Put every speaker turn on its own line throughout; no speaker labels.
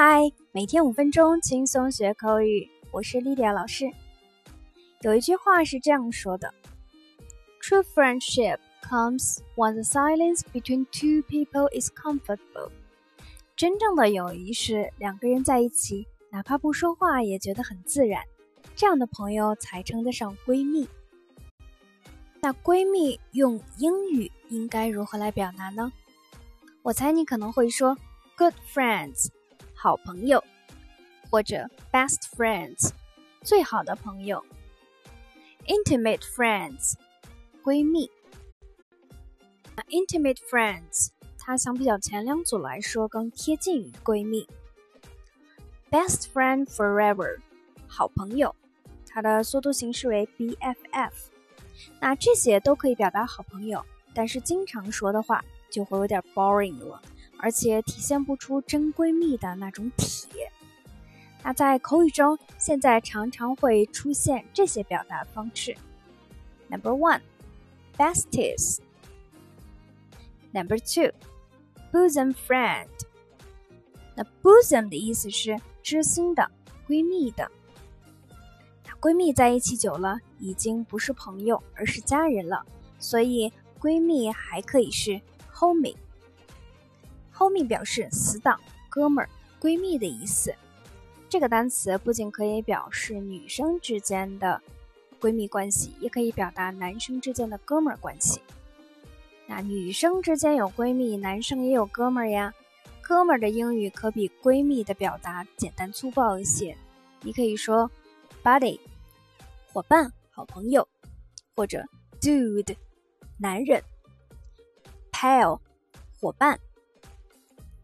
嗨，每天五分钟轻松学口语，我是莉迪亚老师。有一句话是这样说的：“True friendship comes when the silence between two people is comfortable。”真正的友谊是两个人在一起，哪怕不说话也觉得很自然，这样的朋友才称得上闺蜜。那闺蜜用英语应该如何来表达呢？我猜你可能会说：“Good friends。”好朋友，或者 best friends，最好的朋友；intimate friends，闺蜜。intimate friends，它相比较前两组来说更贴近于闺蜜。best friend forever，好朋友，它的缩读形式为 BFF。那这些都可以表达好朋友，但是经常说的话就会有点 boring 了。而且体现不出真闺蜜的那种铁。那在口语中，现在常常会出现这些表达方式：Number one, besties. Number two, bosom friend. 那 bosom 的意思是知心的、闺蜜的。那闺蜜在一起久了，已经不是朋友，而是家人了。所以闺蜜还可以是 homie。Homie 表示死党、哥们儿、闺蜜的意思。这个单词不仅可以表示女生之间的闺蜜关系，也可以表达男生之间的哥们儿关系。那女生之间有闺蜜，男生也有哥们儿呀。哥们儿的英语可比闺蜜的表达简单粗暴一些。你可以说 buddy，伙伴、好朋友，或者 dude，男人；pal，伙伴。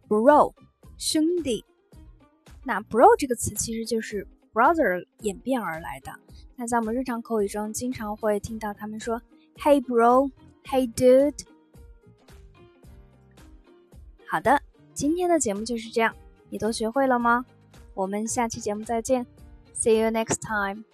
bro，兄弟。那 bro 这个词其实就是 brother 演变而来的。那在我们日常口语中，经常会听到他们说 “Hey bro”，“Hey dude”。好的，今天的节目就是这样，你都学会了吗？我们下期节目再见，See you next time。